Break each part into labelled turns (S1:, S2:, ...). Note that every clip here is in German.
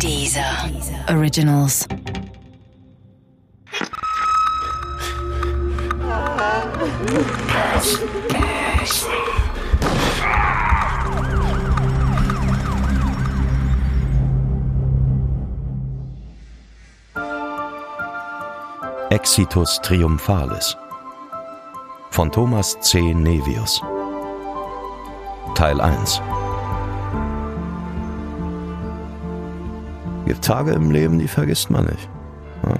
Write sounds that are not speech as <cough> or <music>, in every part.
S1: Dieser Originals.
S2: Exitus Triumphalis von Thomas C. Nevius Teil 1 Gibt Tage im Leben, die vergisst man nicht. Ja?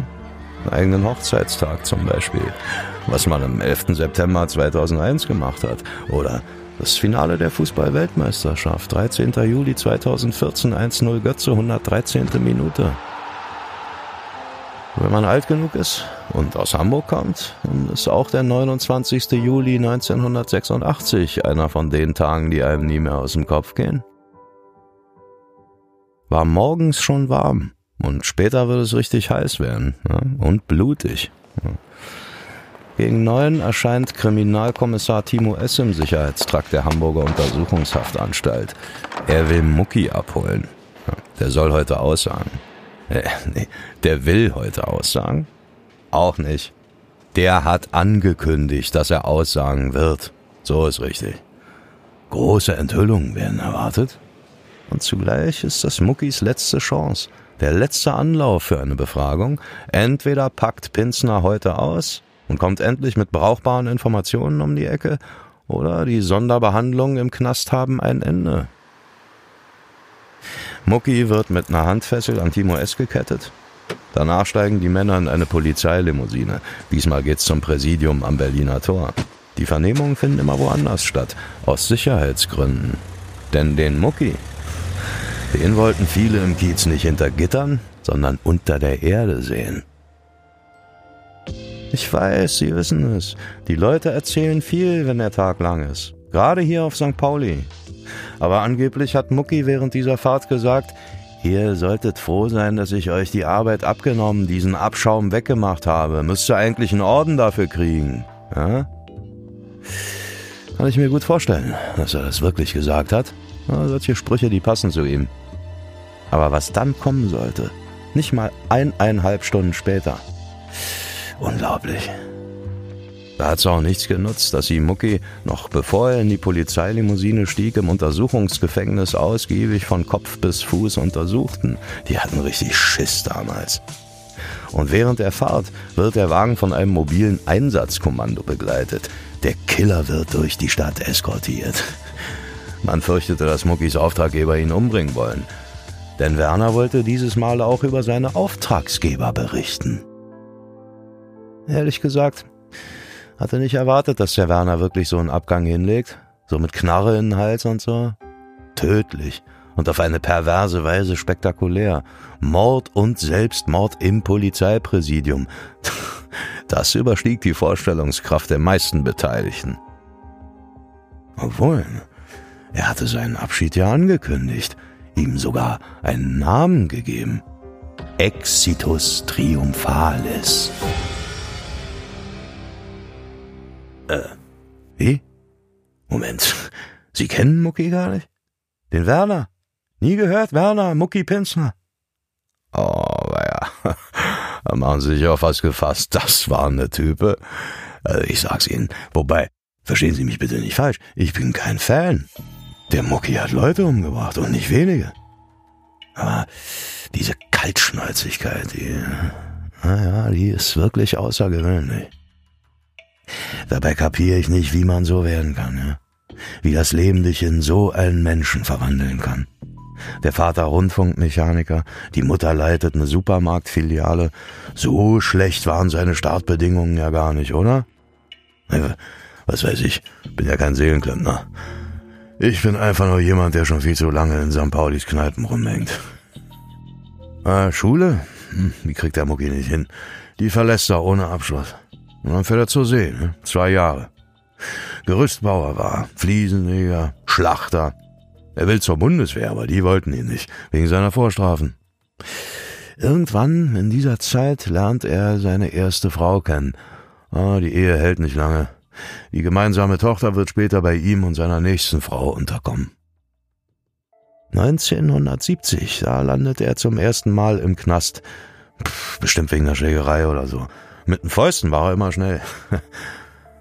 S2: Einen eigenen Hochzeitstag zum Beispiel, was man am 11. September 2001 gemacht hat. Oder das Finale der Fußball-Weltmeisterschaft, 13. Juli 2014, 1-0 Götze, 113. Minute. Wenn man alt genug ist und aus Hamburg kommt, dann ist auch der 29. Juli 1986 einer von den Tagen, die einem nie mehr aus dem Kopf gehen. War morgens schon warm und später wird es richtig heiß werden ja, und blutig. Ja. Gegen neun erscheint Kriminalkommissar Timo S. im Sicherheitstrakt der Hamburger Untersuchungshaftanstalt. Er will Mucki abholen. Ja, der soll heute aussagen. Äh, nee, der will heute aussagen? Auch nicht. Der hat angekündigt, dass er aussagen wird. So ist richtig. Große Enthüllungen werden erwartet. Und zugleich ist das Muckis letzte Chance, der letzte Anlauf für eine Befragung. Entweder packt Pinzner heute aus und kommt endlich mit brauchbaren Informationen um die Ecke, oder die Sonderbehandlungen im Knast haben ein Ende. Mucki wird mit einer Handfessel an Timo S. gekettet. Danach steigen die Männer in eine Polizeilimousine. Diesmal geht's zum Präsidium am Berliner Tor. Die Vernehmungen finden immer woanders statt, aus Sicherheitsgründen. Denn den Mucki, den wollten viele im Kiez nicht hinter Gittern, sondern unter der Erde sehen. Ich weiß, Sie wissen es. Die Leute erzählen viel, wenn der Tag lang ist. Gerade hier auf St. Pauli. Aber angeblich hat Mucki während dieser Fahrt gesagt, ihr solltet froh sein, dass ich euch die Arbeit abgenommen, diesen Abschaum weggemacht habe. Müsste eigentlich einen Orden dafür kriegen. Ja? Kann ich mir gut vorstellen, dass er das wirklich gesagt hat. Ja, solche Sprüche, die passen zu ihm. Aber was dann kommen sollte, nicht mal eineinhalb Stunden später. Unglaublich. Da hat's auch nichts genutzt, dass sie Mucki, noch bevor er in die Polizeilimousine stieg, im Untersuchungsgefängnis ausgiebig von Kopf bis Fuß untersuchten. Die hatten richtig Schiss damals. Und während der Fahrt wird der Wagen von einem mobilen Einsatzkommando begleitet. Der Killer wird durch die Stadt eskortiert. Man fürchtete, dass Muckis Auftraggeber ihn umbringen wollen. Denn Werner wollte dieses Mal auch über seine Auftragsgeber berichten. Ehrlich gesagt, hatte nicht erwartet, dass der Werner wirklich so einen Abgang hinlegt. So mit Knarre in den Hals und so. Tödlich und auf eine perverse Weise spektakulär. Mord und Selbstmord im Polizeipräsidium. <laughs> Das überstieg die Vorstellungskraft der meisten Beteiligten. Obwohl, er hatte seinen Abschied ja angekündigt, ihm sogar einen Namen gegeben. Exitus Triumphalis. Äh, wie? Moment, Sie kennen Mucki gar nicht? Den Werner? Nie gehört? Werner, Mucki Pinsner? Oh, ja, <laughs> da machen Sie sich auf was gefasst. Das war eine Type. Also ich sag's Ihnen. Wobei, verstehen Sie mich bitte nicht falsch, ich bin kein Fan. Der Mucki hat Leute umgebracht und nicht wenige. Aber diese Kaltschnäuzigkeit, die, naja, die ist wirklich außergewöhnlich. Dabei kapiere ich nicht, wie man so werden kann, ja? wie das Leben dich in so einen Menschen verwandeln kann. Der Vater Rundfunkmechaniker, die Mutter leitet eine Supermarktfiliale. So schlecht waren seine Startbedingungen ja gar nicht, oder? Was weiß ich, bin ja kein Seelenklempner. Ich bin einfach nur jemand, der schon viel zu lange in St. Paulis Kneipen rumhängt. Ah, Schule? Hm, die kriegt der Mucki nicht hin. Die verlässt er ohne Abschluss. Und dann fährt er zur See, ne? zwei Jahre. Gerüstbauer war, Fliesenleger, Schlachter. Er will zur Bundeswehr, aber die wollten ihn nicht, wegen seiner Vorstrafen. Irgendwann in dieser Zeit lernt er seine erste Frau kennen. Ah, die Ehe hält nicht lange. Die gemeinsame Tochter wird später bei ihm und seiner nächsten Frau unterkommen. 1970, da landet er zum ersten Mal im Knast. Pff, bestimmt wegen der Schlägerei oder so. Mit den Fäusten war er immer schnell. <laughs>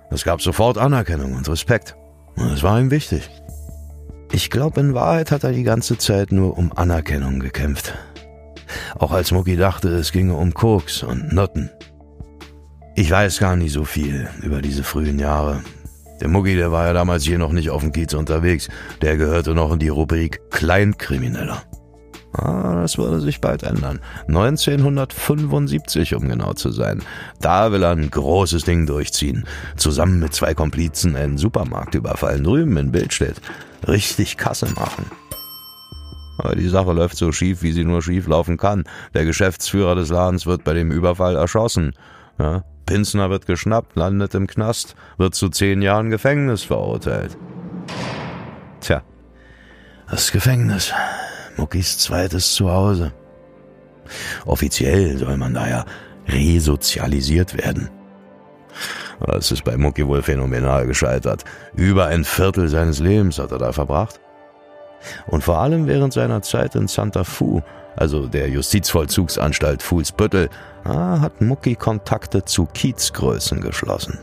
S2: Es gab sofort Anerkennung und Respekt. Und es war ihm wichtig. Ich glaube, in Wahrheit hat er die ganze Zeit nur um Anerkennung gekämpft. Auch als Mucki dachte, es ginge um Koks und Noten. Ich weiß gar nicht so viel über diese frühen Jahre. Der Mucki, der war ja damals hier noch nicht auf dem Kiez unterwegs. Der gehörte noch in die Rubrik Kleinkrimineller. Ah, das würde sich bald ändern. 1975, um genau zu sein. Da will er ein großes Ding durchziehen. Zusammen mit zwei Komplizen einen Supermarkt überfallen, drüben in Bildstedt. Richtig Kasse machen. Aber die Sache läuft so schief, wie sie nur schief laufen kann. Der Geschäftsführer des Ladens wird bei dem Überfall erschossen. Ja, Pinsner wird geschnappt, landet im Knast, wird zu zehn Jahren Gefängnis verurteilt. Tja, das Gefängnis. Muckis zweites Zuhause. Offiziell soll man da ja resozialisiert werden. Das ist bei Mucki wohl phänomenal gescheitert. Über ein Viertel seines Lebens hat er da verbracht. Und vor allem während seiner Zeit in Santa Fu, also der Justizvollzugsanstalt Fuhlsbüttel, hat Mucki Kontakte zu Kiezgrößen geschlossen.